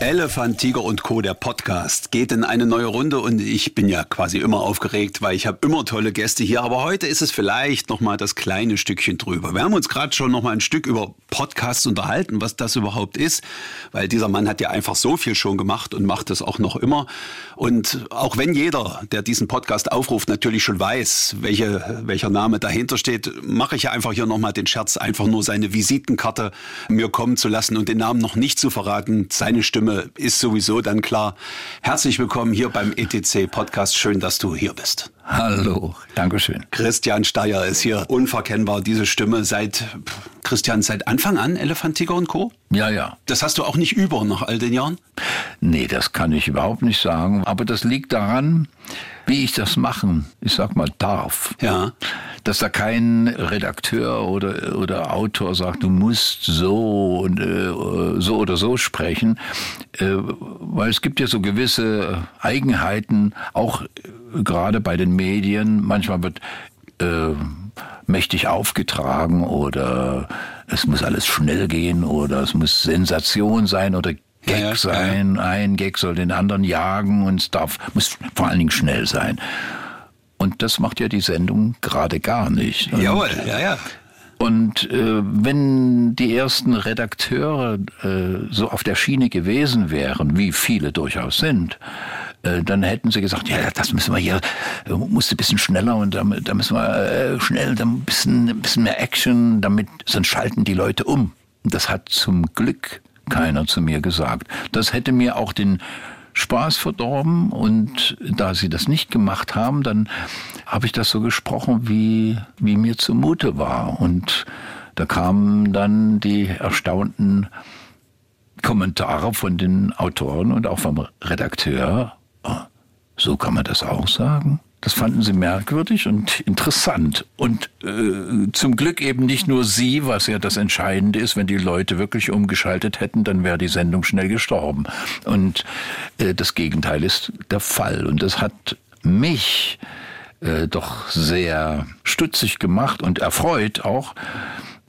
Elefant, Tiger und Co., der Podcast, geht in eine neue Runde und ich bin ja quasi immer aufgeregt, weil ich habe immer tolle Gäste hier. Aber heute ist es vielleicht nochmal das kleine Stückchen drüber. Wir haben uns gerade schon nochmal ein Stück über Podcasts unterhalten, was das überhaupt ist, weil dieser Mann hat ja einfach so viel schon gemacht und macht es auch noch immer. Und auch wenn jeder, der diesen Podcast aufruft, natürlich schon weiß, welche, welcher Name dahinter steht, mache ich ja einfach hier nochmal den Scherz, einfach nur seine Visitenkarte mir kommen zu lassen und den Namen noch nicht zu verraten. Seine Stimme Stimme ist sowieso dann klar. Herzlich willkommen hier beim ETC Podcast. Schön, dass du hier bist. Hallo, Dankeschön. Christian Steyer ist hier unverkennbar, diese Stimme seit, Christian, seit Anfang an Elefant, Tiger und Co.? Ja, ja. Das hast du auch nicht über nach all den Jahren? Nee, das kann ich überhaupt nicht sagen. Aber das liegt daran, wie ich das machen, ich sag mal, darf. Ja. Dass da kein Redakteur oder, oder Autor sagt, du musst so und äh, so oder so sprechen. Äh, weil es gibt ja so gewisse Eigenheiten, auch gerade bei den Medien, manchmal wird äh, mächtig aufgetragen oder es muss alles schnell gehen oder es muss Sensation sein oder Gag ja, sein. Ja. Ein Gag soll den anderen jagen und es darf, muss vor allen Dingen schnell sein. Und das macht ja die Sendung gerade gar nicht. Und Jawohl, ja, ja. Und äh, wenn die ersten Redakteure äh, so auf der Schiene gewesen wären, wie viele durchaus sind, dann hätten sie gesagt, ja, das müssen wir hier, äh, musste ein bisschen schneller und da, da müssen wir äh, schnell, da ein bisschen, ein bisschen mehr Action, damit, sonst schalten die Leute um. Das hat zum Glück keiner zu mir gesagt. Das hätte mir auch den Spaß verdorben und da sie das nicht gemacht haben, dann habe ich das so gesprochen, wie, wie mir zumute war. Und da kamen dann die erstaunten Kommentare von den Autoren und auch vom Redakteur. Oh, so kann man das auch sagen. Das fanden sie merkwürdig und interessant. Und äh, zum Glück eben nicht nur sie, was ja das Entscheidende ist. Wenn die Leute wirklich umgeschaltet hätten, dann wäre die Sendung schnell gestorben. Und äh, das Gegenteil ist der Fall. Und das hat mich äh, doch sehr stutzig gemacht und erfreut auch,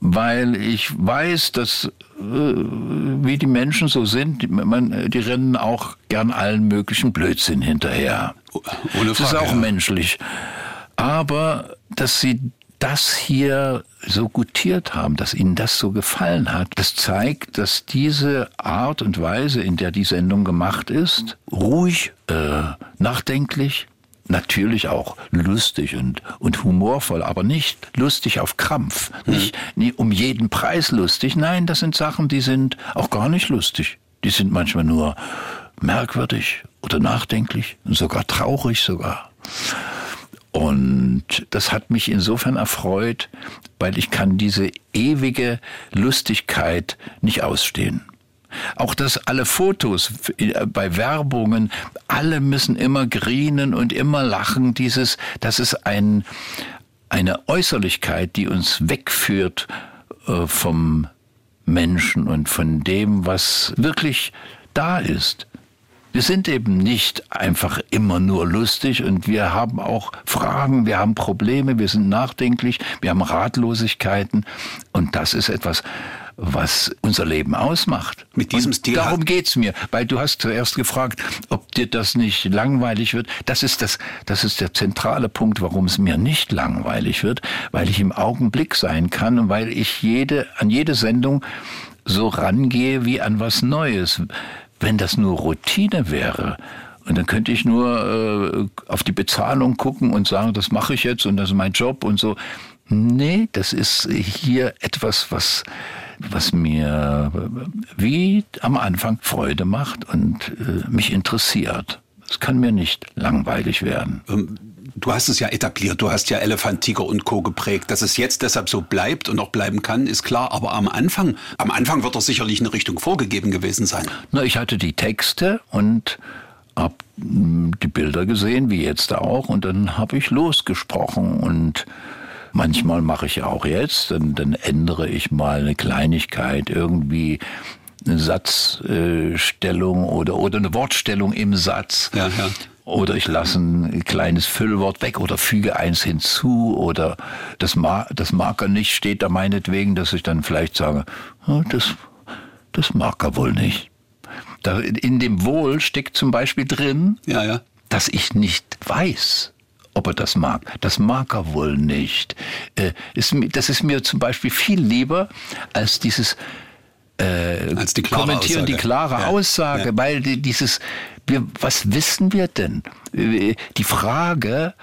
weil ich weiß, dass äh, wie die Menschen so sind, die, man, die rennen auch gern allen möglichen Blödsinn hinterher. Ohne Frage, das ist auch ja. menschlich. Aber dass sie das hier so gutiert haben, dass ihnen das so gefallen hat, das zeigt, dass diese Art und Weise, in der die Sendung gemacht ist, ruhig, äh, nachdenklich, natürlich auch lustig und, und humorvoll, aber nicht lustig auf Krampf, mhm. nicht, nie um jeden Preis lustig. Nein, das sind Sachen, die sind auch gar nicht lustig. Die sind manchmal nur merkwürdig oder nachdenklich und sogar traurig sogar. Und das hat mich insofern erfreut, weil ich kann diese ewige Lustigkeit nicht ausstehen. Auch dass alle Fotos bei Werbungen, alle müssen immer grinen und immer lachen. Dieses, das ist ein, eine Äußerlichkeit, die uns wegführt äh, vom Menschen und von dem, was wirklich da ist. Wir sind eben nicht einfach immer nur lustig und wir haben auch Fragen, wir haben Probleme, wir sind nachdenklich, wir haben Ratlosigkeiten und das ist etwas, was unser Leben ausmacht. Mit diesem Stil. Darum geht's mir, weil du hast zuerst gefragt, ob dir das nicht langweilig wird. Das ist das, das ist der zentrale Punkt, warum es mir nicht langweilig wird, weil ich im Augenblick sein kann und weil ich jede, an jede Sendung so rangehe wie an was Neues. Wenn das nur Routine wäre, und dann könnte ich nur äh, auf die Bezahlung gucken und sagen, das mache ich jetzt und das ist mein Job und so. Nee, das ist hier etwas, was was mir wie am Anfang Freude macht und äh, mich interessiert. Es kann mir nicht langweilig werden. Ähm, du hast es ja etabliert, du hast ja Elefant, Tiger und Co. geprägt. Dass es jetzt deshalb so bleibt und auch bleiben kann, ist klar. Aber am Anfang, am Anfang wird doch sicherlich eine Richtung vorgegeben gewesen sein. Na, ich hatte die Texte und hab hm, die Bilder gesehen, wie jetzt auch, und dann habe ich losgesprochen und Manchmal mache ich auch jetzt, dann, dann ändere ich mal eine Kleinigkeit irgendwie eine Satzstellung oder, oder eine Wortstellung im Satz. Ja, ja. Oder ich lasse ein kleines Füllwort weg oder füge eins hinzu oder das, Mar das Marker nicht steht da meinetwegen, dass ich dann vielleicht sage, das, das mag er wohl nicht. Da, in dem Wohl steckt zum Beispiel drin, ja, ja. dass ich nicht weiß, ob er das mag. Das mag er wohl nicht. Äh, ist, das ist mir zum Beispiel viel lieber als dieses äh, als die kommentieren, Aussage. die klare ja. Aussage, ja. weil die, dieses, wir, was wissen wir denn? Die Frage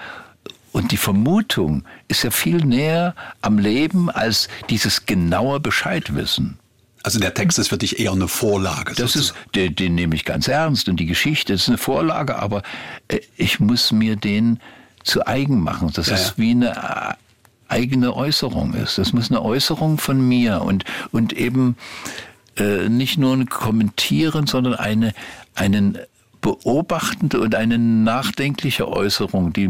und die Vermutung ist ja viel näher am Leben als dieses genaue Bescheidwissen. Also der Text ist für dich eher eine Vorlage. Das ist, den, den nehme ich ganz ernst und die Geschichte ist eine Vorlage, aber äh, ich muss mir den zu eigen machen. Das ja, ist wie eine äh, eigene Äußerung ist. Das muss eine Äußerung von mir und, und eben äh, nicht nur ein Kommentieren, sondern eine, einen beobachtende und eine nachdenkliche Äußerung, die,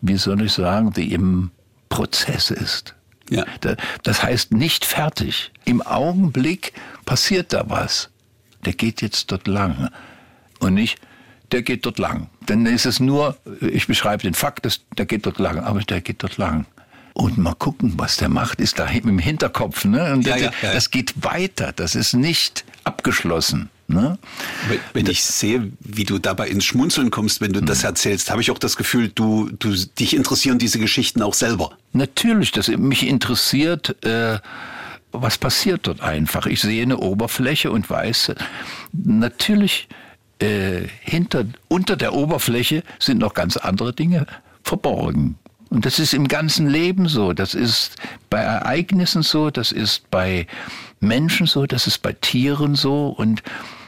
wie soll ich sagen, die im Prozess ist. Ja. Das heißt nicht fertig. Im Augenblick passiert da was. Der geht jetzt dort lang. Und nicht, der geht dort lang. Dann ist es nur, ich beschreibe den Fakt, der geht dort lang, aber der geht dort lang und mal gucken, was der macht, ist da im Hinterkopf. Ne? Und ja, das, ja, ja. das geht weiter, das ist nicht abgeschlossen. Ne? Wenn ich sehe, wie du dabei ins Schmunzeln kommst, wenn du hm. das erzählst, habe ich auch das Gefühl, du, du dich interessieren diese Geschichten auch selber. Natürlich, das mich interessiert. Äh, was passiert dort einfach? Ich sehe eine Oberfläche und weiß, natürlich äh, hinter, unter der Oberfläche sind noch ganz andere Dinge verborgen. Und das ist im ganzen Leben so. Das ist bei Ereignissen so, das ist bei Menschen so, das ist bei Tieren so. Und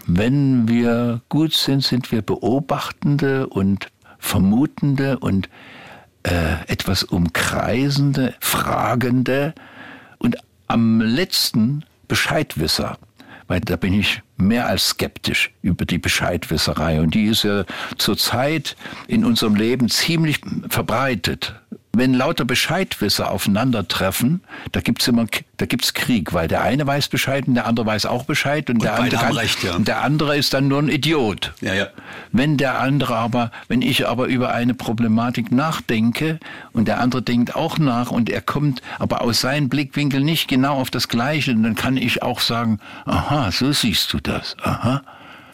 wenn wir gut sind, sind wir Beobachtende und Vermutende und äh, etwas Umkreisende, Fragende und am letzten Bescheidwisser weil da bin ich mehr als skeptisch über die Bescheidwisserei. Und die ist ja zurzeit in unserem Leben ziemlich verbreitet wenn lauter Bescheidwisser aufeinandertreffen, da gibt's immer, da gibt's Krieg, weil der eine weiß Bescheid und der andere weiß auch Bescheid und, und der andere kann, recht, ja. der andere ist dann nur ein Idiot. Ja, ja. Wenn der andere aber, wenn ich aber über eine Problematik nachdenke und der andere denkt auch nach und er kommt aber aus seinem Blickwinkel nicht genau auf das Gleiche, dann kann ich auch sagen, aha, so siehst du das, aha.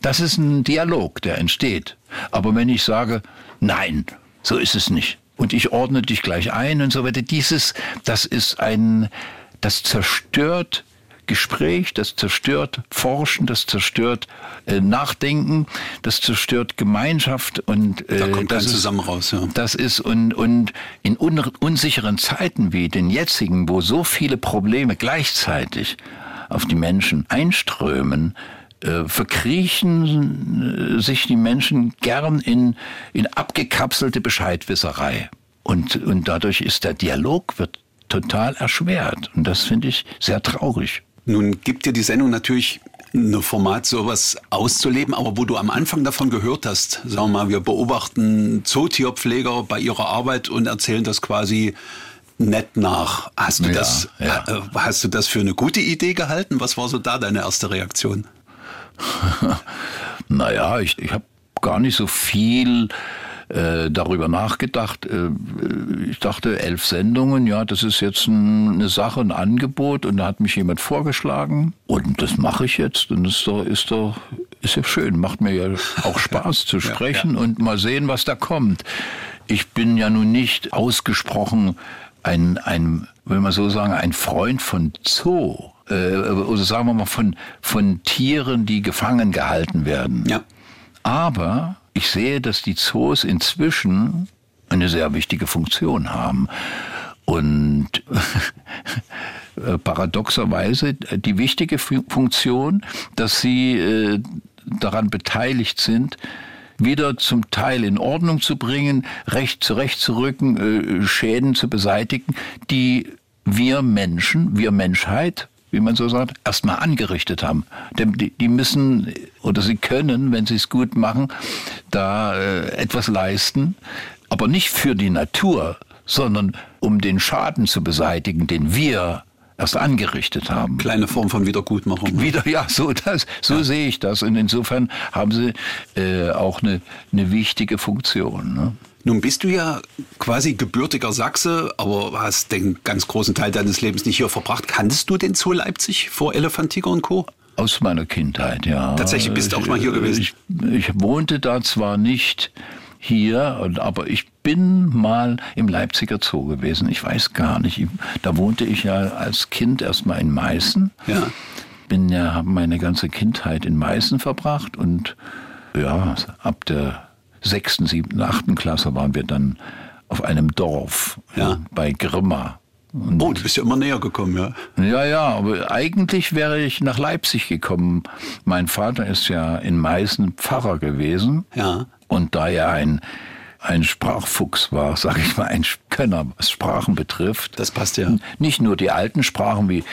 Das ist ein Dialog, der entsteht. Aber wenn ich sage, nein, so ist es nicht, und ich ordne dich gleich ein und so weiter. Dieses, das ist ein, das zerstört Gespräch, das zerstört Forschen, das zerstört äh, Nachdenken, das zerstört Gemeinschaft und äh, da kommt das ist, zusammen raus. Ja. Das ist und und in un unsicheren Zeiten wie den jetzigen, wo so viele Probleme gleichzeitig auf die Menschen einströmen, äh, verkriechen äh, sich die Menschen gern in, in abgekapselte Bescheidwisserei. Und, und dadurch ist der Dialog wird total erschwert. Und das finde ich sehr traurig. Nun gibt dir die Sendung natürlich ein Format, sowas auszuleben, aber wo du am Anfang davon gehört hast, sagen wir mal, wir beobachten Zootierpfleger bei ihrer Arbeit und erzählen das quasi nett nach. Hast du, ja, das, ja. Äh, hast du das für eine gute Idee gehalten? Was war so da deine erste Reaktion? naja, ich, ich habe gar nicht so viel äh, darüber nachgedacht. Äh, ich dachte, elf Sendungen, ja, das ist jetzt ein, eine Sache, ein Angebot und da hat mich jemand vorgeschlagen und das mache ich jetzt und das ist doch, ist doch ist ja schön, macht mir ja auch Spaß zu sprechen ja, ja. und mal sehen, was da kommt. Ich bin ja nun nicht ausgesprochen ein, ein, will man so sagen, ein Freund von Zoo äh, oder sagen wir mal von, von Tieren, die gefangen gehalten werden. Ja. Aber ich sehe, dass die Zoos inzwischen eine sehr wichtige Funktion haben. Und paradoxerweise die wichtige Funktion, dass sie äh, daran beteiligt sind, wieder zum Teil in Ordnung zu bringen, recht zurechtzurücken, äh, Schäden zu beseitigen, die wir Menschen, wir Menschheit wie man so sagt, erstmal angerichtet haben. Denn die, die müssen oder sie können, wenn sie es gut machen, da äh, etwas leisten, aber nicht für die Natur, sondern um den Schaden zu beseitigen, den wir erst angerichtet haben. Kleine Form von Wiedergutmachung. Wieder, ja, so, das, so ja. sehe ich das. Und insofern haben sie äh, auch eine, eine wichtige Funktion. Ne? Nun bist du ja quasi gebürtiger Sachse, aber hast den ganz großen Teil deines Lebens nicht hier verbracht. Kanntest du den Zoo Leipzig vor Elefantiger und Co.? Aus meiner Kindheit, ja. Tatsächlich bist du auch mal hier gewesen? Ich, ich wohnte da zwar nicht hier, aber ich bin mal im Leipziger Zoo gewesen. Ich weiß gar nicht. Da wohnte ich ja als Kind erstmal in Meißen. Ja. Bin ja, habe meine ganze Kindheit in Meißen verbracht und ja, ab der sechsten, siebten, achten Klasse waren wir dann auf einem Dorf ja. bei Grimma. Und oh, du bist ja immer näher gekommen, ja. Ja, ja, aber eigentlich wäre ich nach Leipzig gekommen. Mein Vater ist ja in Meißen Pfarrer gewesen. Ja. Und da er ein, ein Sprachfuchs war, sage ich mal, ein Könner, was Sprachen betrifft. Das passt ja. Nicht nur die alten Sprachen wie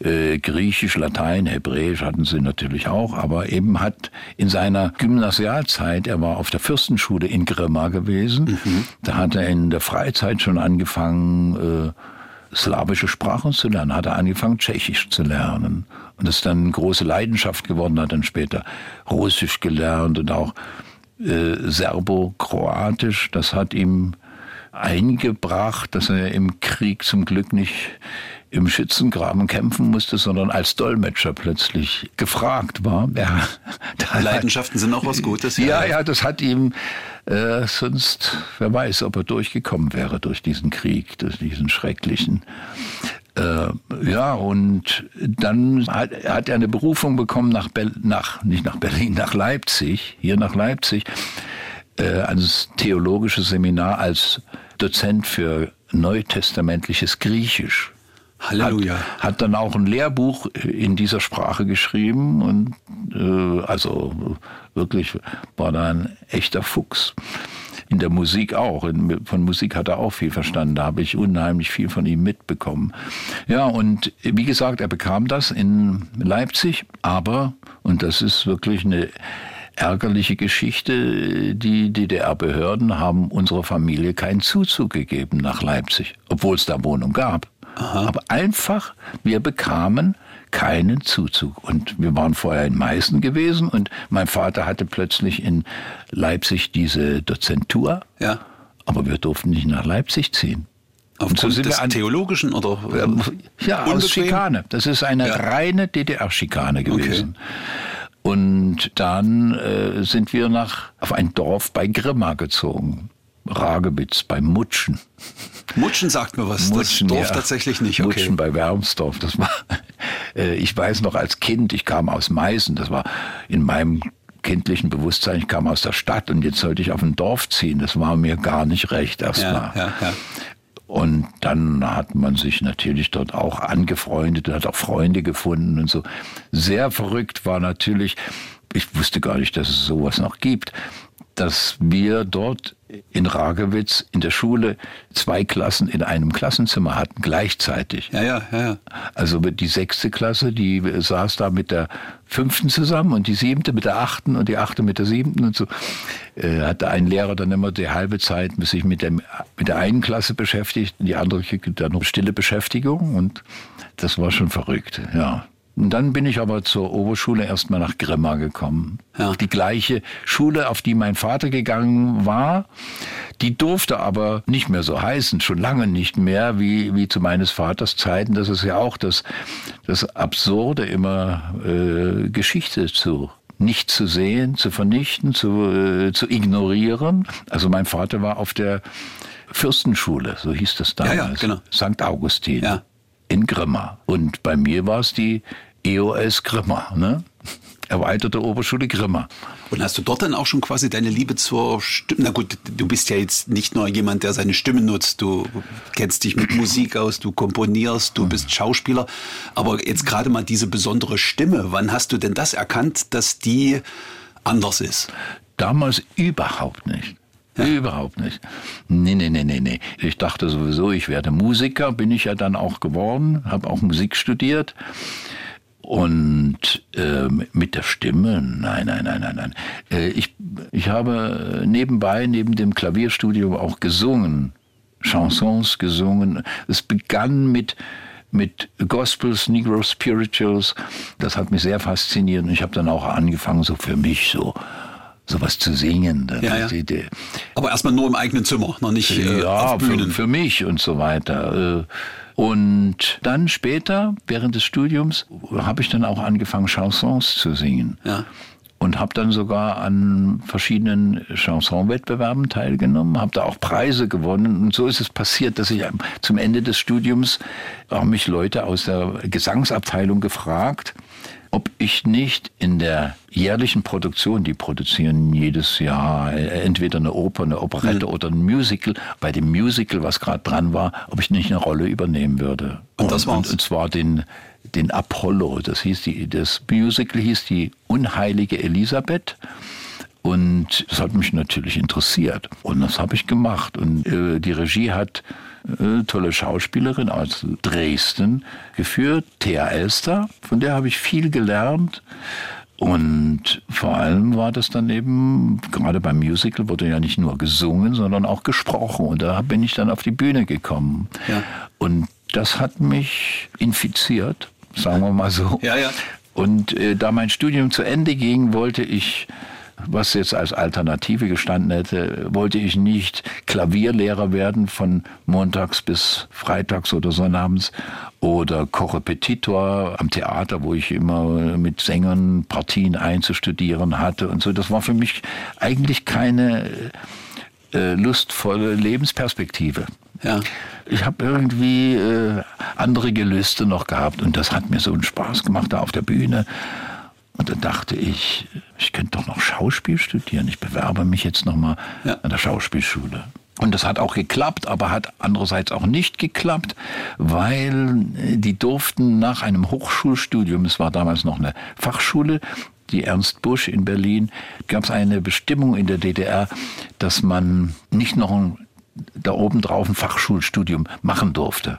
äh, Griechisch, Latein, Hebräisch hatten sie natürlich auch, aber eben hat in seiner Gymnasialzeit, er war auf der Fürstenschule in Grimma gewesen, mhm. da hat er in der Freizeit schon angefangen, äh, slawische Sprachen zu lernen, hat er angefangen, Tschechisch zu lernen. Und das ist dann eine große Leidenschaft geworden, hat dann später Russisch gelernt und auch äh, Serbo-Kroatisch. Das hat ihm eingebracht, dass er im Krieg zum Glück nicht im Schützengraben kämpfen musste, sondern als Dolmetscher plötzlich gefragt war. Ja, Leidenschaften sind auch was Gutes. Ja, ja, ja das hat ihm äh, sonst, wer weiß, ob er durchgekommen wäre durch diesen Krieg, durch diesen schrecklichen. Äh, ja, und dann hat, hat, er eine Berufung bekommen nach, Be nach, nicht nach Berlin, nach Leipzig, hier nach Leipzig, äh, ans theologische Seminar als Dozent für neutestamentliches Griechisch. Halleluja. Hat, hat, dann auch ein Lehrbuch in dieser Sprache geschrieben und äh, also wirklich war da ein echter Fuchs. In der Musik auch. In, von Musik hat er auch viel verstanden. Da habe ich unheimlich viel von ihm mitbekommen. Ja, und wie gesagt, er bekam das in Leipzig, aber, und das ist wirklich eine ärgerliche Geschichte. Die DDR-Behörden haben unserer Familie keinen Zuzug gegeben nach Leipzig, obwohl es da Wohnung gab. Aha. Aber einfach, wir bekamen keinen Zuzug. Und wir waren vorher in Meißen gewesen und mein Vater hatte plötzlich in Leipzig diese Dozentur. Ja. Aber wir durften nicht nach Leipzig ziehen. Aufgrund so des an, theologischen oder? Ja, aus Schikane. Das ist eine ja. reine DDR-Schikane gewesen. Okay. Und dann äh, sind wir nach auf ein Dorf bei Grimma gezogen. Ragewitz bei Mutschen. Mutschen sagt mir was, Mutschen, das Dorf ja. tatsächlich nicht. Okay. Mutschen bei Wermsdorf, das war, äh, ich weiß noch als Kind, ich kam aus Meißen, das war in meinem kindlichen Bewusstsein, ich kam aus der Stadt und jetzt sollte ich auf ein Dorf ziehen, das war mir gar nicht recht erstmal. Ja, ja, ja. Und dann hat man sich natürlich dort auch angefreundet, hat auch Freunde gefunden und so. Sehr verrückt war natürlich, ich wusste gar nicht, dass es sowas noch gibt dass wir dort in Ragewitz in der Schule zwei Klassen in einem Klassenzimmer hatten, gleichzeitig. Ja, ja, ja. Also die sechste Klasse, die saß da mit der fünften zusammen und die siebte mit der achten und die achte mit der siebten und so. Äh, hatte ein Lehrer dann immer die halbe Zeit sich mit, dem, mit der einen Klasse beschäftigt, die andere dann noch stille Beschäftigung und das war schon verrückt, ja. Und dann bin ich aber zur Oberschule erstmal nach Grimma gekommen. Ja. Die gleiche Schule, auf die mein Vater gegangen war, die durfte aber nicht mehr so heißen, schon lange nicht mehr, wie, wie zu meines Vaters Zeiten. Das ist ja auch das, das Absurde, immer äh, Geschichte zu nicht zu sehen, zu vernichten, zu, äh, zu ignorieren. Also mein Vater war auf der Fürstenschule, so hieß das damals. Ja, ja, genau. St. Augustin. Ja in Grimma. Und bei mir war es die EOS Grimma, ne? Erweiterte Oberschule Grimma. Und hast du dort dann auch schon quasi deine Liebe zur Stimme? Na gut, du bist ja jetzt nicht nur jemand, der seine Stimme nutzt. Du kennst dich mit Musik aus, du komponierst, du bist Schauspieler. Aber jetzt gerade mal diese besondere Stimme. Wann hast du denn das erkannt, dass die anders ist? Damals überhaupt nicht. Ja. Überhaupt nicht. Nee, nee, nee, nee, nee. Ich dachte sowieso, ich werde Musiker, bin ich ja dann auch geworden, habe auch Musik studiert. Und äh, mit der Stimme, nein, nein, nein, nein, nein. Äh, ich, ich habe nebenbei, neben dem Klavierstudio auch gesungen, Chansons gesungen. Es begann mit mit Gospels, Negro Spirituals. Das hat mich sehr fasziniert und ich habe dann auch angefangen, so für mich so sowas zu singen. Ja, ja. Aber erstmal nur im eigenen Zimmer, noch nicht äh, ja, auf Bühnen. Für, für mich und so weiter. Äh, und dann später, während des Studiums, habe ich dann auch angefangen, Chansons zu singen. Ja und habe dann sogar an verschiedenen Chansonwettbewerben teilgenommen, habe da auch Preise gewonnen und so ist es passiert, dass ich zum Ende des Studiums haben mich Leute aus der Gesangsabteilung gefragt, ob ich nicht in der jährlichen Produktion, die produzieren jedes Jahr entweder eine Oper, eine Operette mhm. oder ein Musical, bei dem Musical, was gerade dran war, ob ich nicht eine Rolle übernehmen würde. Und, und das war's? Und, und zwar den den Apollo. Das hieß die, das Musical hieß die Unheilige Elisabeth. Und das hat mich natürlich interessiert. Und das habe ich gemacht. Und äh, die Regie hat äh, tolle Schauspielerin aus Dresden geführt, Thea Elster. Von der habe ich viel gelernt. Und vor allem war das dann eben, gerade beim Musical wurde ja nicht nur gesungen, sondern auch gesprochen. Und da bin ich dann auf die Bühne gekommen. Ja. Und das hat mich infiziert sagen wir mal so. Ja, ja. Und äh, da mein Studium zu Ende ging, wollte ich was jetzt als Alternative gestanden hätte, wollte ich nicht Klavierlehrer werden von montags bis freitags oder sonnabends oder Korrepetitor am Theater, wo ich immer mit Sängern Partien einzustudieren hatte und so. Das war für mich eigentlich keine äh, lustvolle Lebensperspektive. Ja. Ich habe irgendwie äh, andere Gelüste noch gehabt und das hat mir so einen Spaß gemacht da auf der Bühne. Und dann dachte ich, ich könnte doch noch Schauspiel studieren. Ich bewerbe mich jetzt nochmal ja. an der Schauspielschule. Und das hat auch geklappt, aber hat andererseits auch nicht geklappt, weil die durften nach einem Hochschulstudium, es war damals noch eine Fachschule, die Ernst Busch in Berlin, gab es eine Bestimmung in der DDR, dass man nicht noch ein, da oben drauf ein Fachschulstudium machen durfte.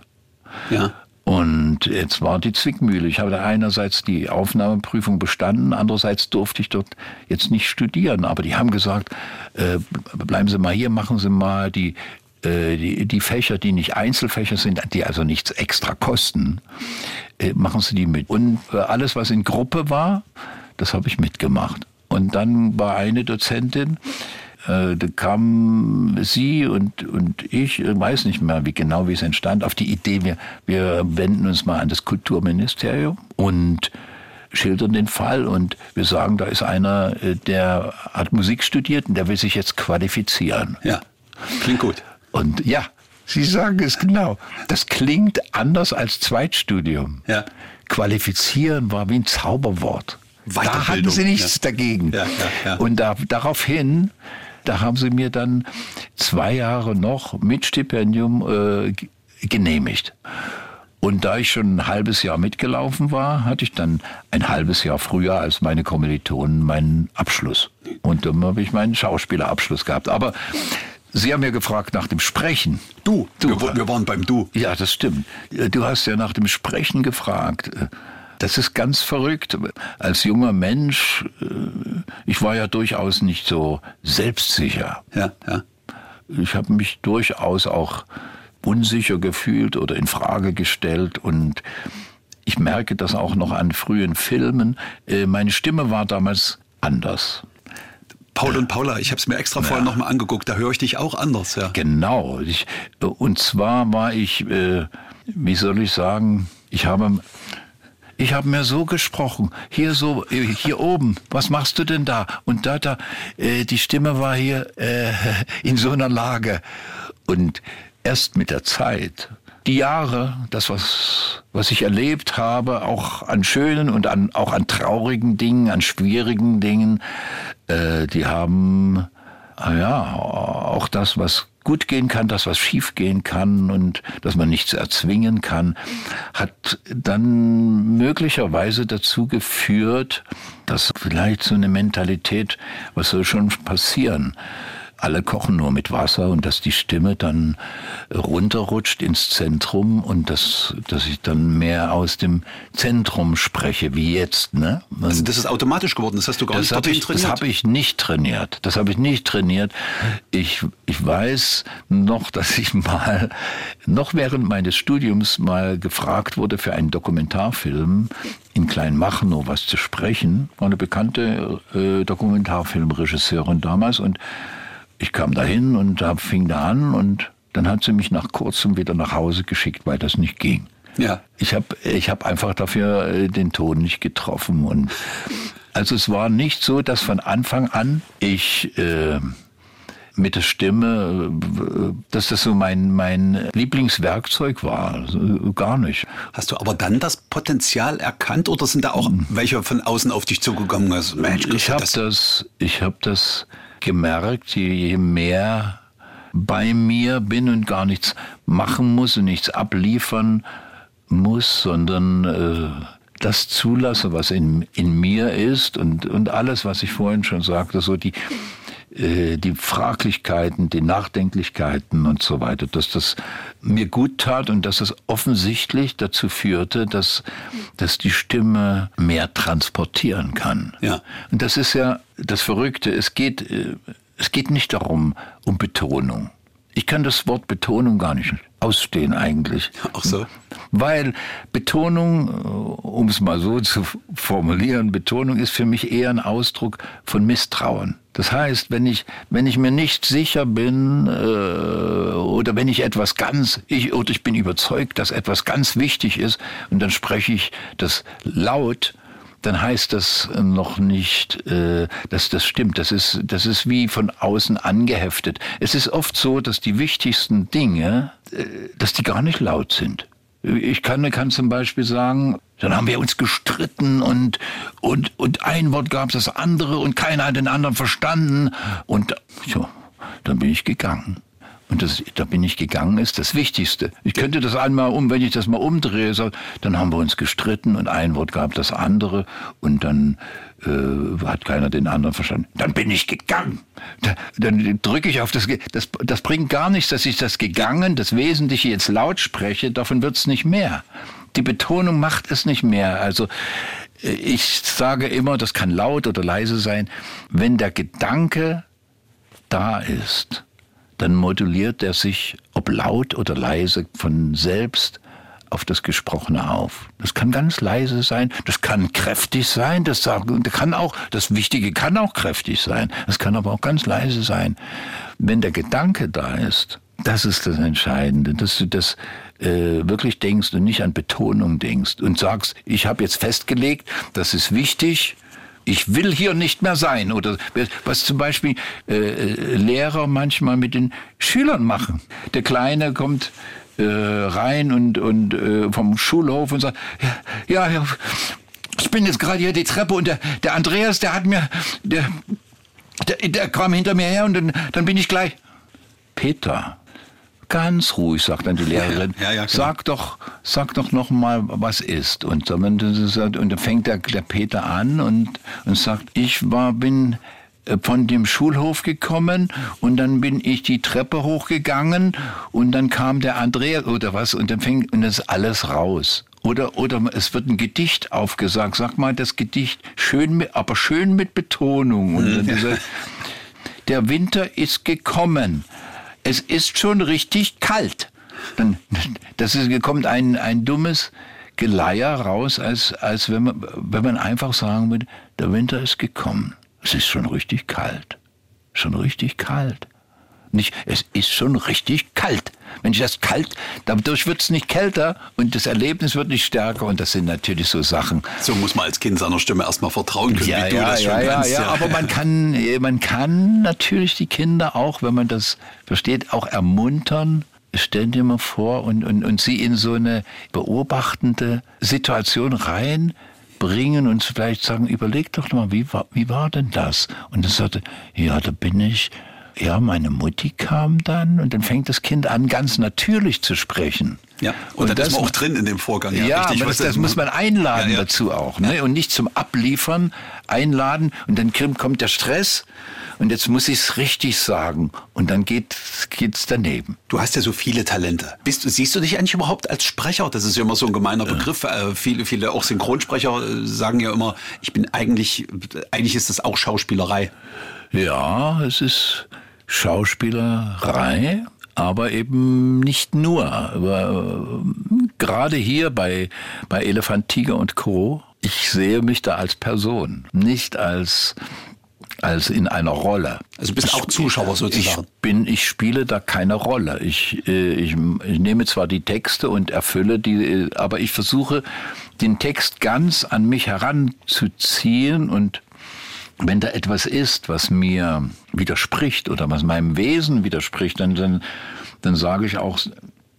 Ja. Und jetzt war die Zwickmühle. Ich habe einerseits die Aufnahmeprüfung bestanden, andererseits durfte ich dort jetzt nicht studieren. Aber die haben gesagt, äh, bleiben Sie mal hier, machen Sie mal die, äh, die, die Fächer, die nicht Einzelfächer sind, die also nichts extra kosten, äh, machen Sie die mit. Und äh, alles, was in Gruppe war, das habe ich mitgemacht. Und dann war eine Dozentin, äh, da kam sie und, und ich, ich weiß nicht mehr wie genau, wie es entstand, auf die Idee, wir, wir wenden uns mal an das Kulturministerium und schildern den Fall und wir sagen, da ist einer, äh, der hat Musik studiert und der will sich jetzt qualifizieren. Ja, klingt gut. Und ja, Sie sagen es genau. Das klingt anders als Zweitstudium. Ja. Qualifizieren war wie ein Zauberwort. Da hatten sie nichts ja. dagegen. Ja, ja, Und da, daraufhin, da haben sie mir dann zwei Jahre noch mit Stipendium äh, genehmigt. Und da ich schon ein halbes Jahr mitgelaufen war, hatte ich dann ein halbes Jahr früher als meine Kommilitonen meinen Abschluss. Und dann habe ich meinen Schauspielerabschluss gehabt. Aber Sie haben ja gefragt nach dem Sprechen. Du, du wir, wir waren beim Du. Ja, das stimmt. Du hast ja nach dem Sprechen gefragt. Das ist ganz verrückt. Als junger Mensch, äh, ich war ja durchaus nicht so selbstsicher. Ja, ja. Ich habe mich durchaus auch unsicher gefühlt oder in Frage gestellt und ich merke das auch noch an frühen Filmen. Äh, meine Stimme war damals anders. Paul und Paula, ich habe es mir extra ja. vorher nochmal angeguckt, da höre ich dich auch anders. Ja. Genau. Ich, und zwar war ich, äh, wie soll ich sagen, ich habe ich habe mir so gesprochen, hier so, hier oben, was machst du denn da? Und da, da, äh, die Stimme war hier äh, in so einer Lage. Und erst mit der Zeit, die Jahre, das, was, was ich erlebt habe, auch an schönen und an, auch an traurigen Dingen, an schwierigen Dingen, äh, die haben, ah ja, auch das, was gut gehen kann, das was schief gehen kann und dass man nichts erzwingen kann, hat dann möglicherweise dazu geführt, dass vielleicht so eine Mentalität, was soll schon passieren, alle kochen nur mit Wasser und dass die Stimme dann runterrutscht ins Zentrum und dass, dass ich dann mehr aus dem Zentrum spreche, wie jetzt. Ne? also das ist automatisch geworden, das hast du gar nicht hab ich, trainiert? Das habe ich nicht trainiert. Das habe ich nicht trainiert. Ich, ich weiß noch, dass ich mal, noch während meines Studiums mal gefragt wurde für einen Dokumentarfilm in Kleinmachnow was zu sprechen. War eine bekannte äh, Dokumentarfilmregisseurin damals und ich kam dahin und hab, fing da an und dann hat sie mich nach kurzem wieder nach Hause geschickt, weil das nicht ging. Ja. Ich habe ich hab einfach dafür äh, den Ton nicht getroffen und also es war nicht so, dass von Anfang an ich äh, mit der Stimme, dass das so mein, mein Lieblingswerkzeug war. Gar nicht. Hast du aber dann das Potenzial erkannt oder sind da auch hm. welche von außen auf dich zugekommen? Also, Mensch, ich habe das, das, ich hab das gemerkt, je mehr bei mir bin und gar nichts machen muss und nichts abliefern muss, sondern äh, das zulasse, was in, in mir ist und, und alles, was ich vorhin schon sagte, so die, die Fraglichkeiten, die Nachdenklichkeiten und so weiter, dass das mir gut tat und dass es offensichtlich dazu führte, dass, dass die Stimme mehr transportieren kann. Ja. Und das ist ja das Verrückte. Es geht, äh, es geht nicht darum, um Betonung. Ich kann das Wort Betonung gar nicht ausstehen eigentlich. Ach so. Weil Betonung, äh, um es mal so zu formulieren, Betonung ist für mich eher ein Ausdruck von Misstrauen. Das heißt, wenn ich, wenn ich mir nicht sicher bin äh, oder wenn ich etwas ganz, ich, oder ich bin überzeugt, dass etwas ganz wichtig ist und dann spreche ich das laut, dann heißt das noch nicht, äh, dass das stimmt. Das ist, das ist wie von außen angeheftet. Es ist oft so, dass die wichtigsten Dinge, äh, dass die gar nicht laut sind. Ich kann, kann zum Beispiel sagen, dann haben wir uns gestritten und, und, und ein Wort gab das andere und keiner hat den anderen verstanden. Und so, dann bin ich gegangen. Und das, da bin ich gegangen, ist das Wichtigste. Ich könnte das einmal um, wenn ich das mal umdrehe, so, dann haben wir uns gestritten und ein Wort gab das andere und dann äh, hat keiner den anderen verstanden. Dann bin ich gegangen. Da, dann drücke ich auf das, das. Das bringt gar nichts, dass ich das gegangen, das Wesentliche jetzt laut spreche. Davon wird's nicht mehr. Die Betonung macht es nicht mehr. Also äh, ich sage immer, das kann laut oder leise sein, wenn der Gedanke da ist dann moduliert er sich, ob laut oder leise, von selbst auf das Gesprochene auf. Das kann ganz leise sein, das kann kräftig sein, das kann auch, das Wichtige kann auch kräftig sein, es kann aber auch ganz leise sein. Wenn der Gedanke da ist, das ist das Entscheidende, dass du das äh, wirklich denkst und nicht an Betonung denkst und sagst, ich habe jetzt festgelegt, das ist wichtig, ich will hier nicht mehr sein. Oder was zum Beispiel äh, Lehrer manchmal mit den Schülern machen. Der Kleine kommt äh, rein und, und äh, vom Schulhof und sagt, ja, ja, ich bin jetzt gerade hier die Treppe und der, der Andreas, der hat mir, der, der, der kam hinter mir her und dann, dann bin ich gleich. Peter, Ganz ruhig, sagt dann die Lehrerin. Ja, ja, sag doch, sag doch noch mal, was ist. Und, und dann fängt der, der Peter an und, und sagt, ich war, bin äh, von dem Schulhof gekommen und dann bin ich die Treppe hochgegangen und dann kam der Andreas oder was und dann fängt und das ist alles raus. Oder, oder es wird ein Gedicht aufgesagt. Sag mal das Gedicht schön, mit, aber schön mit Betonung. Und dann dieser, der Winter ist gekommen es ist schon richtig kalt. Dann, das ist, kommt ein, ein dummes Geleier raus, als, als wenn, man, wenn man einfach sagen würde, der Winter ist gekommen. Es ist schon richtig kalt. Schon richtig kalt. Nicht, es ist schon richtig kalt. Wenn ich das kalt, dadurch wird es nicht kälter und das Erlebnis wird nicht stärker und das sind natürlich so Sachen. So muss man als Kind seiner Stimme erstmal vertrauen können, ja, wie du ja, das schon ja, kannst. Ja, ja, aber man kann, man kann natürlich die Kinder auch, wenn man das versteht, auch ermuntern. Stell dir mal vor und, und, und sie in so eine beobachtende Situation rein, bringen und vielleicht sagen, überleg doch mal, wie war, wie war denn das? Und dann sagte, ja, da bin ich ja, meine Mutti kam dann und dann fängt das Kind an, ganz natürlich zu sprechen. Ja, und, und dann das, ist man auch drin in dem Vorgang. Ja, ja richtig, das, das muss man einladen ja, ja. dazu auch. Ne? Und nicht zum Abliefern einladen und dann kommt der Stress und jetzt muss ich es richtig sagen und dann geht es daneben. Du hast ja so viele Talente. Bist, siehst du dich eigentlich überhaupt als Sprecher? Das ist ja immer so ein gemeiner Begriff. Äh, viele, viele auch Synchronsprecher äh, sagen ja immer, ich bin eigentlich, eigentlich ist das auch Schauspielerei. Ja, es ist Schauspielerei aber eben nicht nur. Aber äh, gerade hier bei, bei Elefant, Tiger und Co. Ich sehe mich da als Person, nicht als als in einer Rolle. Also bist auch Zuschauer sozusagen. Ich bin, ich spiele da keine Rolle. Ich, äh, ich, ich nehme zwar die Texte und erfülle die, äh, aber ich versuche den Text ganz an mich heranzuziehen und wenn da etwas ist, was mir widerspricht oder was meinem Wesen widerspricht, dann, dann, dann sage ich auch,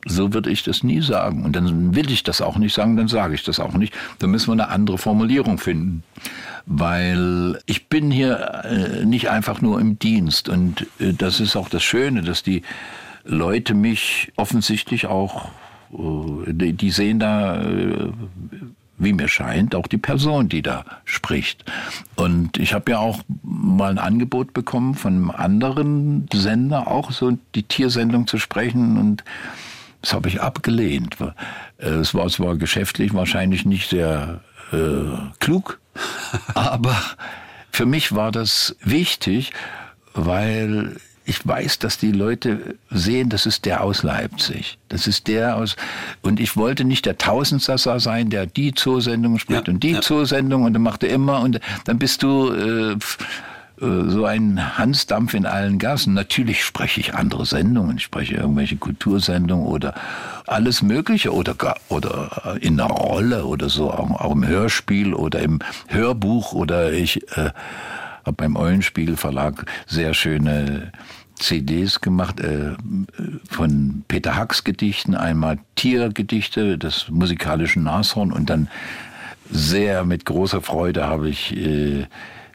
so würde ich das nie sagen. Und dann will ich das auch nicht sagen, dann sage ich das auch nicht. Dann müssen wir eine andere Formulierung finden. Weil ich bin hier äh, nicht einfach nur im Dienst. Und äh, das ist auch das Schöne, dass die Leute mich offensichtlich auch, äh, die sehen da wie mir scheint, auch die Person, die da spricht. Und ich habe ja auch mal ein Angebot bekommen von einem anderen Sender, auch so die Tiersendung zu sprechen. Und das habe ich abgelehnt. Äh, es war zwar geschäftlich wahrscheinlich nicht sehr äh, klug, aber für mich war das wichtig, weil ich weiß, dass die Leute sehen, das ist der aus Leipzig. Das ist der aus, und ich wollte nicht der Tausendsasser sein, der die Zoosendung spricht ja, und die ja. Zoosendung und dann macht er immer und dann bist du äh, äh, so ein Hansdampf in allen Gassen. Natürlich spreche ich andere Sendungen, ich spreche irgendwelche Kultursendungen oder alles Mögliche oder oder in einer Rolle oder so, auch, auch im Hörspiel oder im Hörbuch oder ich äh, habe beim Eulenspiegel Verlag sehr schöne CDs gemacht äh, von Peter Hacks Gedichten, einmal Tiergedichte des musikalischen Nashorn und dann sehr mit großer Freude habe ich äh,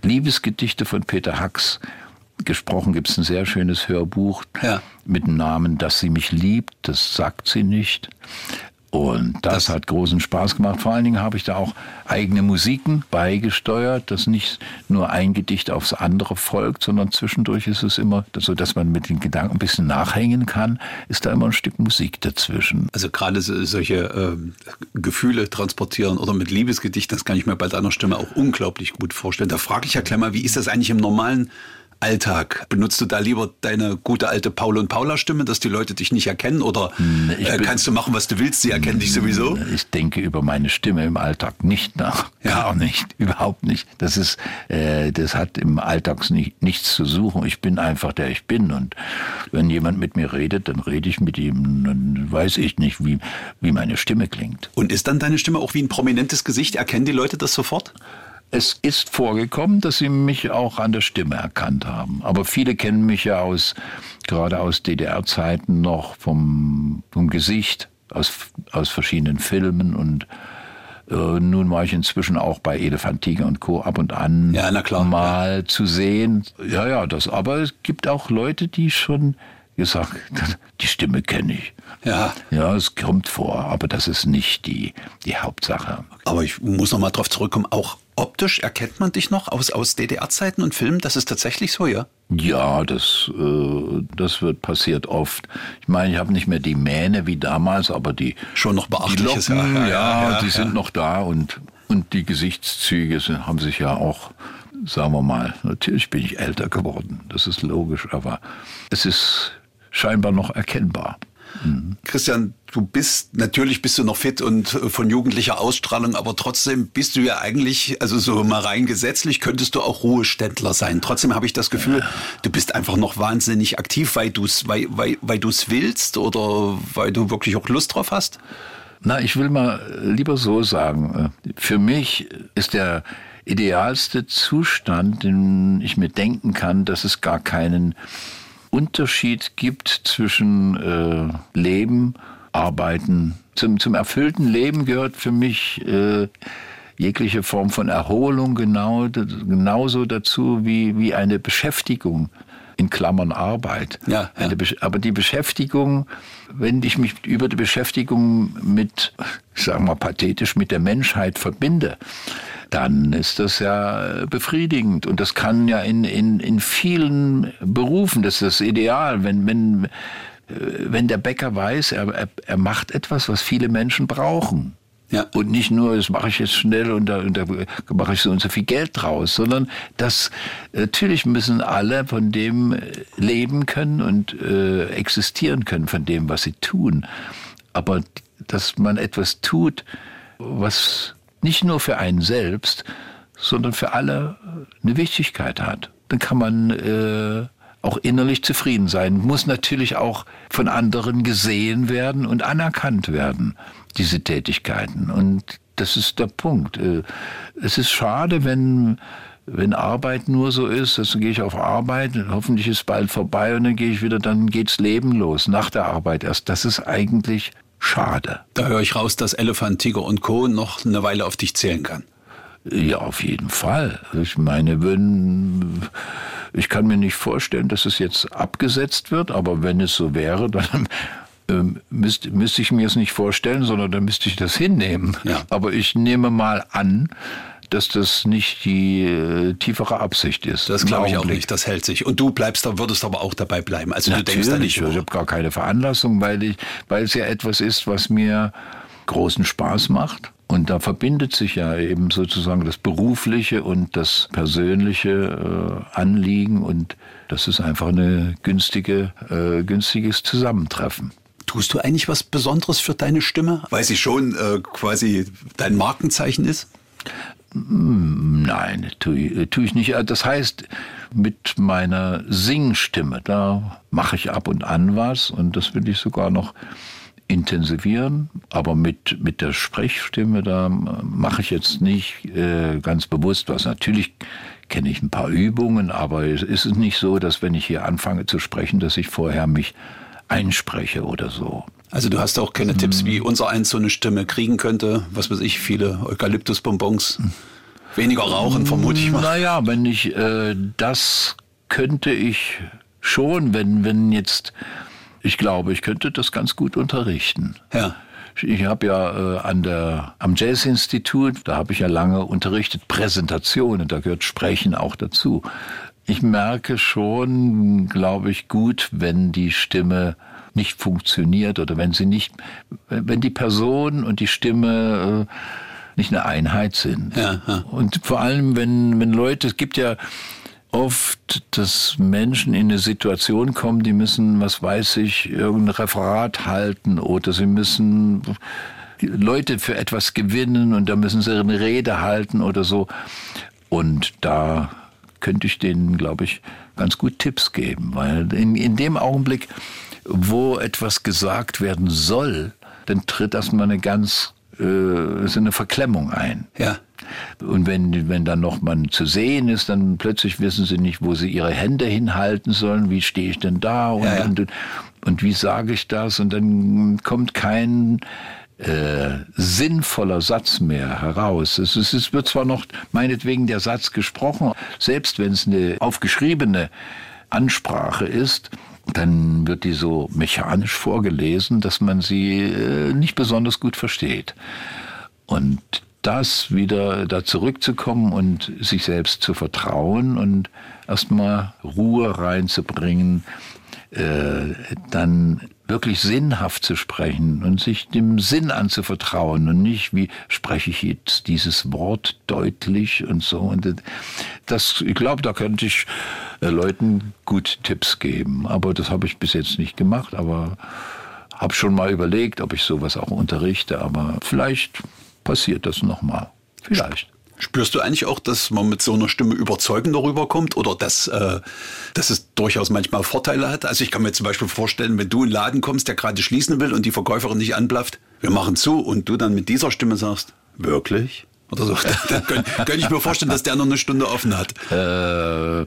Liebesgedichte von Peter Hacks gesprochen. Gibt es ein sehr schönes Hörbuch ja. mit dem Namen, dass sie mich liebt, das sagt sie nicht. Und das, das, hat großen Spaß gemacht. Vor allen Dingen habe ich da auch eigene Musiken beigesteuert, dass nicht nur ein Gedicht aufs andere folgt, sondern zwischendurch ist es immer so, dass man mit den Gedanken ein bisschen nachhängen kann, ist da immer ein Stück Musik dazwischen. Also gerade solche äh, Gefühle transportieren oder mit Liebesgedicht, das kann ich mir bei deiner Stimme auch unglaublich gut vorstellen. Da frage ich ja gleich mal, wie ist das eigentlich im normalen Alltag? Benutzt du da lieber deine gute alte Paul und Paula Stimme, dass die Leute dich nicht erkennen oder äh, kannst du machen, was du willst, sie erkennen dich sowieso? Ich denke über meine Stimme im Alltag nicht nach. Ja. Gar nicht, überhaupt nicht. Das ist, äh, das hat im Alltag nicht, nichts zu suchen. Ich bin einfach der ich bin und wenn jemand mit mir redet, dann rede ich mit ihm, dann weiß ich nicht, wie, wie meine Stimme klingt. Und ist dann deine Stimme auch wie ein prominentes Gesicht? Erkennen die Leute das sofort? Es ist vorgekommen, dass sie mich auch an der Stimme erkannt haben. Aber viele kennen mich ja aus, gerade aus DDR-Zeiten noch vom, vom Gesicht, aus, aus verschiedenen Filmen und äh, nun war ich inzwischen auch bei Elefant, Tiger und Co. ab und an ja, mal ja. zu sehen. Ja, ja, das, aber es gibt auch Leute, die schon gesagt, die Stimme kenne ich. Ja. Ja, es kommt vor, aber das ist nicht die, die Hauptsache. Aber ich muss noch mal drauf zurückkommen, auch optisch erkennt man dich noch aus, aus DDR-Zeiten und Filmen? Das ist tatsächlich so, ja? Ja, das, äh, das wird passiert oft. Ich meine, ich habe nicht mehr die Mähne wie damals, aber die schon noch beachtliches, die Locken, ja, ja, ja, die ja. sind noch da und und die Gesichtszüge sind, haben sich ja auch, sagen wir mal, natürlich bin ich älter geworden, das ist logisch, aber es ist scheinbar noch erkennbar. Mhm. Christian, du bist, natürlich bist du noch fit und von jugendlicher Ausstrahlung, aber trotzdem bist du ja eigentlich, also so mal rein gesetzlich, könntest du auch Ruheständler sein. Trotzdem habe ich das Gefühl, ja. du bist einfach noch wahnsinnig aktiv, weil du es weil, weil, weil du's willst oder weil du wirklich auch Lust drauf hast? Na, ich will mal lieber so sagen. Für mich ist der idealste Zustand, den ich mir denken kann, dass es gar keinen Unterschied gibt zwischen äh, Leben, Arbeiten. Zum, zum erfüllten Leben gehört für mich äh, jegliche Form von Erholung genau, genauso dazu wie, wie eine Beschäftigung in Klammern Arbeit. Ja, ja. Aber die Beschäftigung, wenn ich mich über die Beschäftigung mit, sagen wir pathetisch, mit der Menschheit verbinde, dann ist das ja befriedigend. Und das kann ja in, in, in vielen Berufen, das ist das Ideal, wenn, wenn, wenn der Bäcker weiß, er, er, er macht etwas, was viele Menschen brauchen. Ja. Und nicht nur, das mache ich jetzt schnell und da, und da mache ich so und so viel Geld draus, sondern das natürlich müssen alle von dem leben können und äh, existieren können, von dem, was sie tun. Aber dass man etwas tut, was nicht nur für einen selbst, sondern für alle eine Wichtigkeit hat, dann kann man äh, auch innerlich zufrieden sein. Muss natürlich auch von anderen gesehen werden und anerkannt werden, diese Tätigkeiten. Und das ist der Punkt. Äh, es ist schade, wenn wenn Arbeit nur so ist, also gehe ich auf Arbeit, hoffentlich ist bald vorbei und dann gehe ich wieder, dann geht's Leben los, nach der Arbeit erst. Das ist eigentlich schade. Da höre ich raus, dass Elefant, Tiger und Co. noch eine Weile auf dich zählen kann. Ja, auf jeden Fall. Ich meine, wenn ich kann mir nicht vorstellen, dass es jetzt abgesetzt wird, aber wenn es so wäre, dann ähm, müsste, müsste ich mir es nicht vorstellen, sondern dann müsste ich das hinnehmen. Ja. Aber ich nehme mal an, dass das nicht die äh, tiefere Absicht ist. Das glaube ich auch nicht, das hält sich. Und du bleibst da, würdest aber auch dabei bleiben. Also Natürlich, du denkst da nicht. Ich habe gar keine Veranlassung, weil ich, weil es ja etwas ist, was mir großen Spaß macht. Und da verbindet sich ja eben sozusagen das berufliche und das persönliche äh, Anliegen und das ist einfach ein günstige, äh, günstiges Zusammentreffen. Tust du eigentlich was Besonderes für deine Stimme? Weil sie schon äh, quasi dein Markenzeichen ist? Hm, nein, tue, tue ich nicht. Das heißt, mit meiner Singstimme, da mache ich ab und an was und das will ich sogar noch intensivieren, aber mit, mit der Sprechstimme, da mache ich jetzt nicht äh, ganz bewusst was. Natürlich kenne ich ein paar Übungen, aber es ist nicht so, dass wenn ich hier anfange zu sprechen, dass ich vorher mich einspreche oder so. Also du hast auch keine hm. Tipps, wie unser eins so eine Stimme kriegen könnte, was weiß ich, viele Eukalyptusbonbons. Weniger rauchen, vermute ich mal. Naja, wenn ich äh, das könnte ich schon, wenn, wenn jetzt ich glaube, ich könnte das ganz gut unterrichten. Ja. Ich habe ja äh, an der am Jazz-Institut, da habe ich ja lange unterrichtet, Präsentationen, da gehört Sprechen auch dazu. Ich merke schon, glaube ich, gut, wenn die Stimme nicht funktioniert oder wenn sie nicht, wenn die Person und die Stimme äh, nicht eine Einheit sind. Ja, ja. Und vor allem, wenn, wenn Leute, es gibt ja oft, dass Menschen in eine Situation kommen, die müssen, was weiß ich, irgendein Referat halten oder sie müssen Leute für etwas gewinnen und da müssen sie eine Rede halten oder so. Und da könnte ich denen, glaube ich, ganz gut Tipps geben, weil in, in dem Augenblick, wo etwas gesagt werden soll, dann tritt erstmal eine ganz, äh, so eine Verklemmung ein. Ja. Und wenn, wenn dann noch man zu sehen ist, dann plötzlich wissen sie nicht, wo sie ihre Hände hinhalten sollen, wie stehe ich denn da und, ja, ja. und, und wie sage ich das? Und dann kommt kein äh, sinnvoller Satz mehr heraus. Es, es, es wird zwar noch meinetwegen der Satz gesprochen, selbst wenn es eine aufgeschriebene Ansprache ist, dann wird die so mechanisch vorgelesen, dass man sie äh, nicht besonders gut versteht. Und das wieder da zurückzukommen und sich selbst zu vertrauen und erstmal Ruhe reinzubringen, äh, dann wirklich sinnhaft zu sprechen und sich dem Sinn anzuvertrauen und nicht, wie spreche ich jetzt dieses Wort deutlich und so. Und das, ich glaube, da könnte ich äh, Leuten gut Tipps geben. Aber das habe ich bis jetzt nicht gemacht, aber habe schon mal überlegt, ob ich sowas auch unterrichte. Aber vielleicht passiert das nochmal. Vielleicht. Spürst du eigentlich auch, dass man mit so einer Stimme überzeugender rüberkommt oder dass, äh, dass es durchaus manchmal Vorteile hat? Also ich kann mir zum Beispiel vorstellen, wenn du in den Laden kommst, der gerade schließen will und die Verkäuferin nicht anblafft, wir machen zu und du dann mit dieser Stimme sagst, wirklich? Oder so. Dann könnte ich mir vorstellen, dass der noch eine Stunde offen hat. Äh,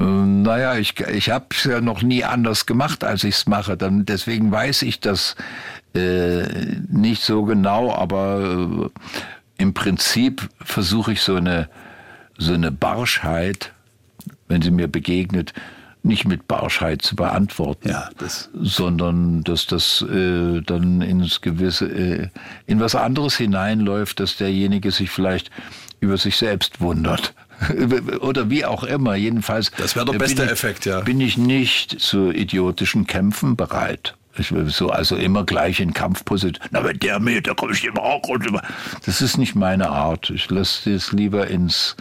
naja, ich, ich habe es ja noch nie anders gemacht, als ich es mache. Dann, deswegen weiß ich das äh, nicht so genau, aber äh, im Prinzip versuche ich so eine, so eine Barschheit, wenn sie mir begegnet, nicht mit Barschheit zu beantworten, ja, das sondern dass das äh, dann ins gewisse äh, in was anderes hineinläuft, dass derjenige sich vielleicht über sich selbst wundert oder wie auch immer. Jedenfalls. Das wäre der beste ich, Effekt, ja. Bin ich nicht zu idiotischen Kämpfen bereit. Ich will so also immer gleich in Kampfposition. Na, wenn der mit, da komme ich immer auch. Das ist nicht meine Art. Ich lasse es lieber ins,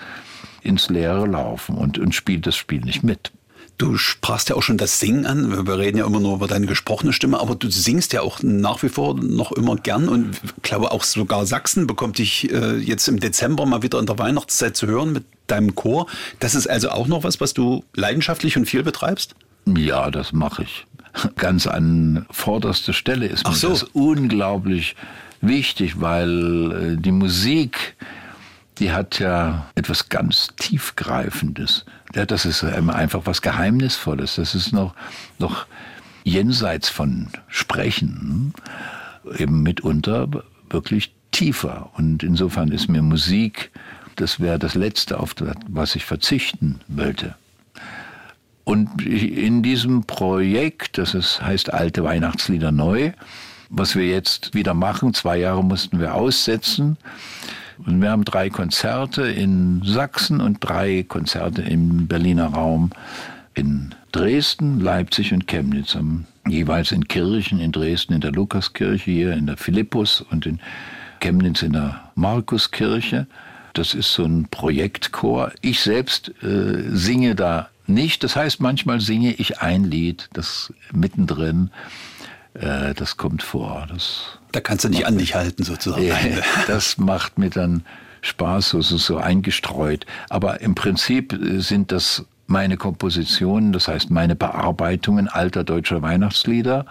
ins Leere laufen und, und spiele das Spiel nicht mit. Du sprachst ja auch schon das Singen an. Wir reden ja immer nur über deine gesprochene Stimme, aber du singst ja auch nach wie vor noch immer gern und ich glaube auch sogar Sachsen bekommt dich äh, jetzt im Dezember mal wieder in der Weihnachtszeit zu hören mit deinem Chor. Das ist also auch noch was, was du leidenschaftlich und viel betreibst? Ja, das mache ich. Ganz an vorderster Stelle ist mir so. das unglaublich wichtig, weil äh, die Musik die hat ja etwas ganz Tiefgreifendes. Ja, das ist einfach was Geheimnisvolles. Das ist noch, noch jenseits von Sprechen, eben mitunter wirklich tiefer. Und insofern ist mir Musik, das wäre das Letzte, auf das, was ich verzichten wollte. Und in diesem Projekt, das ist, heißt Alte Weihnachtslieder neu, was wir jetzt wieder machen, zwei Jahre mussten wir aussetzen, und wir haben drei Konzerte in Sachsen und drei Konzerte im Berliner Raum in Dresden, Leipzig und Chemnitz. jeweils in Kirchen, in Dresden in der Lukaskirche, hier in der Philippus und in Chemnitz in der Markuskirche. Das ist so ein Projektchor. Ich selbst äh, singe da nicht. Das heißt, manchmal singe ich ein Lied, das mittendrin äh, das kommt vor. Das da kannst du nicht an dich halten sozusagen. Ja, das macht mir dann Spaß, so, so, so eingestreut. Aber im Prinzip äh, sind das meine Kompositionen, das heißt meine Bearbeitungen alter deutscher Weihnachtslieder.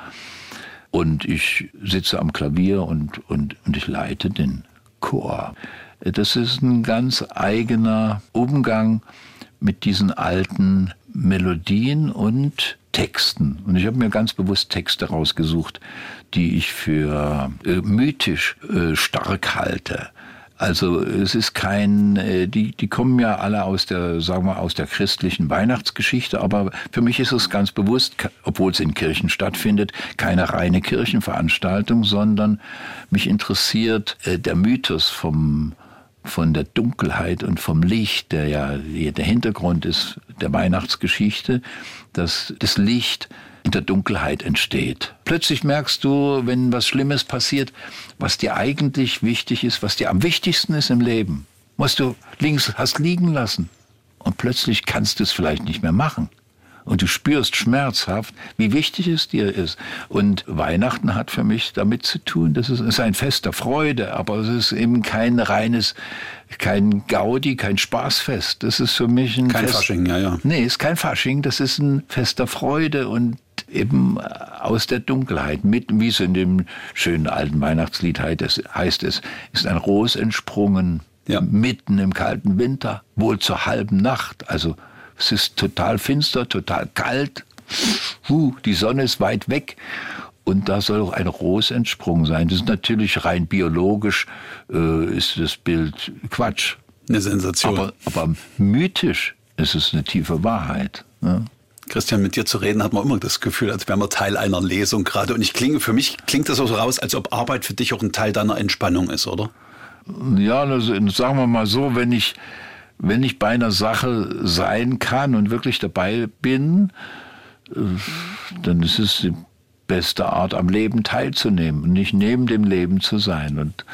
Und ich sitze am Klavier und, und, und ich leite den Chor. Das ist ein ganz eigener Umgang mit diesen alten Melodien und Texten. Und ich habe mir ganz bewusst Texte rausgesucht, die ich für äh, mythisch äh, stark halte. Also es ist kein, äh, die, die kommen ja alle aus der, sagen wir, aus der christlichen Weihnachtsgeschichte, aber für mich ist es ganz bewusst, obwohl es in Kirchen stattfindet, keine reine Kirchenveranstaltung, sondern mich interessiert äh, der Mythos vom von der Dunkelheit und vom Licht, der ja der Hintergrund ist der Weihnachtsgeschichte, dass das Licht in der Dunkelheit entsteht. Plötzlich merkst du, wenn was Schlimmes passiert, was dir eigentlich wichtig ist, was dir am wichtigsten ist im Leben, was du links hast liegen lassen. Und plötzlich kannst du es vielleicht nicht mehr machen und du spürst schmerzhaft, wie wichtig es dir ist. Und Weihnachten hat für mich damit zu tun, das ist, ist ein Fest der Freude, aber es ist eben kein reines, kein Gaudi, kein Spaßfest. Das ist für mich ein kein Fest. Fasching, ja, ja. Nee, ist kein Fasching, das ist ein Fest der Freude und eben aus der Dunkelheit, mit, wie es in dem schönen alten Weihnachtslied heißt es, ist ein Ros entsprungen, ja. mitten im kalten Winter, wohl zur halben Nacht, also es ist total finster, total kalt. Huh, die Sonne ist weit weg. Und da soll auch ein Ros entsprungen sein. Das ist natürlich rein biologisch, äh, ist das Bild Quatsch. Eine Sensation. Aber, aber mythisch ist es eine tiefe Wahrheit. Ne? Christian, mit dir zu reden, hat man immer das Gefühl, als wären wir Teil einer Lesung gerade. Und ich klinge, für mich klingt das auch so raus, als ob Arbeit für dich auch ein Teil deiner Entspannung ist, oder? Ja, also, sagen wir mal so, wenn ich wenn ich bei einer Sache sein kann und wirklich dabei bin, äh, dann ist es die beste Art, am Leben teilzunehmen und nicht neben dem Leben zu sein. Und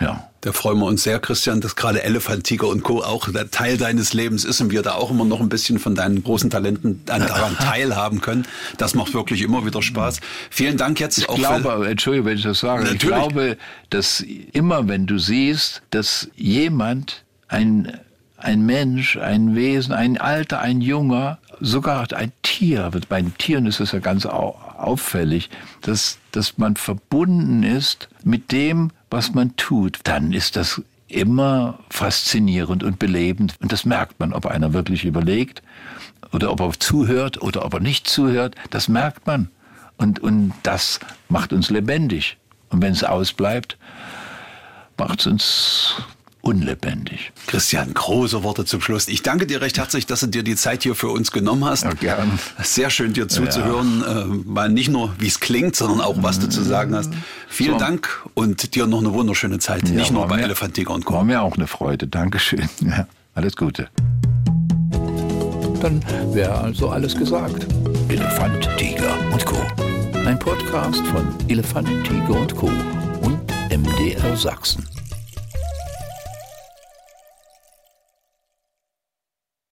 ja. Da freuen wir uns sehr, Christian, dass gerade Elephant, Tiger und Co. auch Teil deines Lebens ist und wir da auch immer noch ein bisschen von deinen großen Talenten daran teilhaben können. Das macht wirklich immer wieder Spaß. Vielen Dank jetzt ich auch. Ich glaube, Entschuldigung, wenn ich das sage, Natürlich. ich glaube, dass immer, wenn du siehst, dass jemand ein ein Mensch, ein Wesen, ein Alter, ein Junger, sogar ein Tier. Bei den Tieren ist es ja ganz auffällig, dass, dass man verbunden ist mit dem, was man tut. Dann ist das immer faszinierend und belebend. Und das merkt man, ob einer wirklich überlegt oder ob er zuhört oder ob er nicht zuhört. Das merkt man. Und, und das macht uns lebendig. Und wenn es ausbleibt, macht es uns unlebendig. Christian, große Worte zum Schluss. Ich danke dir recht herzlich, dass du dir die Zeit hier für uns genommen hast. Ja, gern. Sehr schön, dir zuzuhören. Ja. Äh, mal nicht nur, wie es klingt, sondern auch, was du zu sagen hast. Vielen so. Dank und dir noch eine wunderschöne Zeit. Ja, nicht nur bei Elefant, Tiger und Co. War mir auch eine Freude. Dankeschön. Ja, alles Gute. Dann wäre also alles gesagt. Elefant, Tiger und Co. Ein Podcast von Elefant, Tiger und Co. und MDR Sachsen.